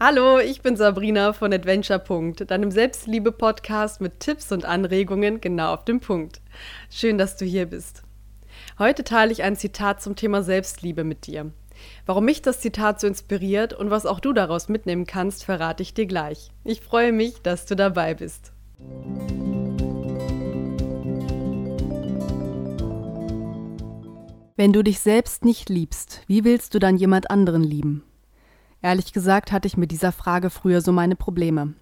Hallo, ich bin Sabrina von Adventure. deinem Selbstliebe-Podcast mit Tipps und Anregungen genau auf den Punkt. Schön, dass du hier bist. Heute teile ich ein Zitat zum Thema Selbstliebe mit dir. Warum mich das Zitat so inspiriert und was auch du daraus mitnehmen kannst, verrate ich dir gleich. Ich freue mich, dass du dabei bist. Wenn du dich selbst nicht liebst, wie willst du dann jemand anderen lieben? Ehrlich gesagt hatte ich mit dieser Frage früher so meine Probleme.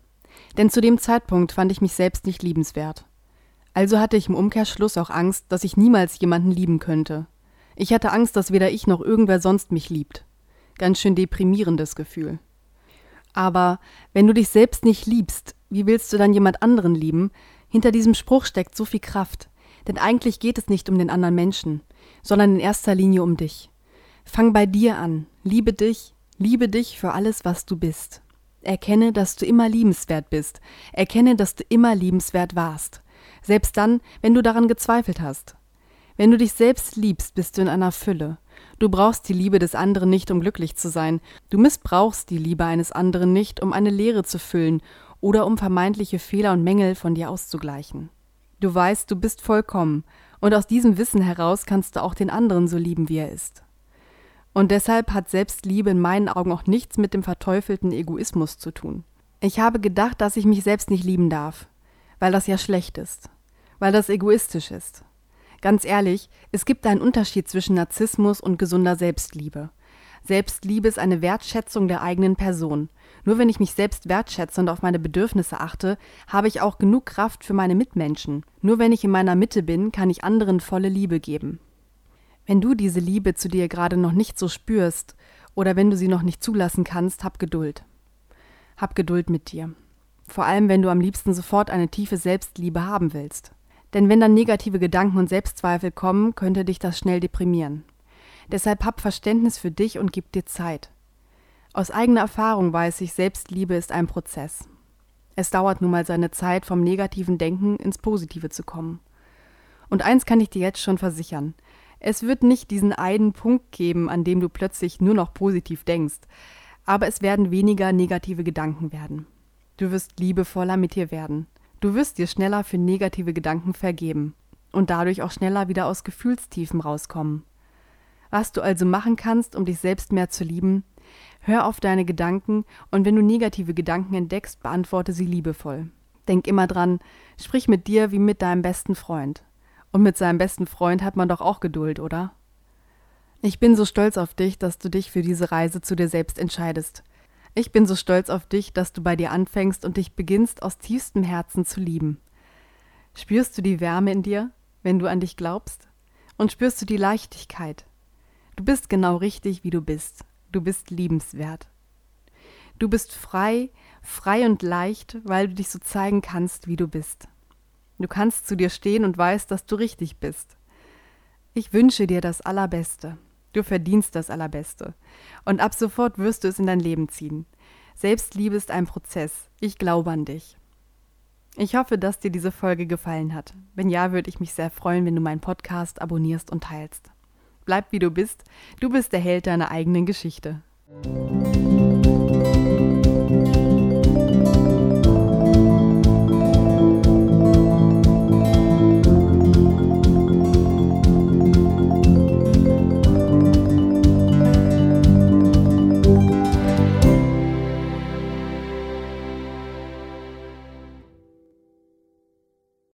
Denn zu dem Zeitpunkt fand ich mich selbst nicht liebenswert. Also hatte ich im Umkehrschluss auch Angst, dass ich niemals jemanden lieben könnte. Ich hatte Angst, dass weder ich noch irgendwer sonst mich liebt. Ganz schön deprimierendes Gefühl. Aber wenn du dich selbst nicht liebst, wie willst du dann jemand anderen lieben? Hinter diesem Spruch steckt so viel Kraft. Denn eigentlich geht es nicht um den anderen Menschen, sondern in erster Linie um dich. Fang bei dir an, liebe dich, Liebe dich für alles, was du bist. Erkenne, dass du immer liebenswert bist. Erkenne, dass du immer liebenswert warst. Selbst dann, wenn du daran gezweifelt hast. Wenn du dich selbst liebst, bist du in einer Fülle. Du brauchst die Liebe des anderen nicht, um glücklich zu sein. Du missbrauchst die Liebe eines anderen nicht, um eine Leere zu füllen oder um vermeintliche Fehler und Mängel von dir auszugleichen. Du weißt, du bist vollkommen, und aus diesem Wissen heraus kannst du auch den anderen so lieben, wie er ist. Und deshalb hat Selbstliebe in meinen Augen auch nichts mit dem verteufelten Egoismus zu tun. Ich habe gedacht, dass ich mich selbst nicht lieben darf, weil das ja schlecht ist, weil das egoistisch ist. Ganz ehrlich, es gibt einen Unterschied zwischen Narzissmus und gesunder Selbstliebe. Selbstliebe ist eine Wertschätzung der eigenen Person. Nur wenn ich mich selbst wertschätze und auf meine Bedürfnisse achte, habe ich auch genug Kraft für meine Mitmenschen. Nur wenn ich in meiner Mitte bin, kann ich anderen volle Liebe geben. Wenn du diese Liebe zu dir gerade noch nicht so spürst oder wenn du sie noch nicht zulassen kannst, hab Geduld. Hab Geduld mit dir. Vor allem, wenn du am liebsten sofort eine tiefe Selbstliebe haben willst. Denn wenn dann negative Gedanken und Selbstzweifel kommen, könnte dich das schnell deprimieren. Deshalb hab Verständnis für dich und gib dir Zeit. Aus eigener Erfahrung weiß ich, Selbstliebe ist ein Prozess. Es dauert nun mal seine Zeit, vom negativen Denken ins Positive zu kommen. Und eins kann ich dir jetzt schon versichern, es wird nicht diesen einen Punkt geben, an dem du plötzlich nur noch positiv denkst, aber es werden weniger negative Gedanken werden. Du wirst liebevoller mit dir werden. Du wirst dir schneller für negative Gedanken vergeben und dadurch auch schneller wieder aus Gefühlstiefen rauskommen. Was du also machen kannst, um dich selbst mehr zu lieben, hör auf deine Gedanken und wenn du negative Gedanken entdeckst, beantworte sie liebevoll. Denk immer dran, sprich mit dir wie mit deinem besten Freund. Und mit seinem besten Freund hat man doch auch Geduld, oder? Ich bin so stolz auf dich, dass du dich für diese Reise zu dir selbst entscheidest. Ich bin so stolz auf dich, dass du bei dir anfängst und dich beginnst aus tiefstem Herzen zu lieben. Spürst du die Wärme in dir, wenn du an dich glaubst? Und spürst du die Leichtigkeit? Du bist genau richtig, wie du bist. Du bist liebenswert. Du bist frei, frei und leicht, weil du dich so zeigen kannst, wie du bist. Du kannst zu dir stehen und weißt, dass du richtig bist. Ich wünsche dir das Allerbeste. Du verdienst das Allerbeste. Und ab sofort wirst du es in dein Leben ziehen. Selbstliebe ist ein Prozess. Ich glaube an dich. Ich hoffe, dass dir diese Folge gefallen hat. Wenn ja, würde ich mich sehr freuen, wenn du meinen Podcast abonnierst und teilst. Bleib wie du bist. Du bist der Held deiner eigenen Geschichte.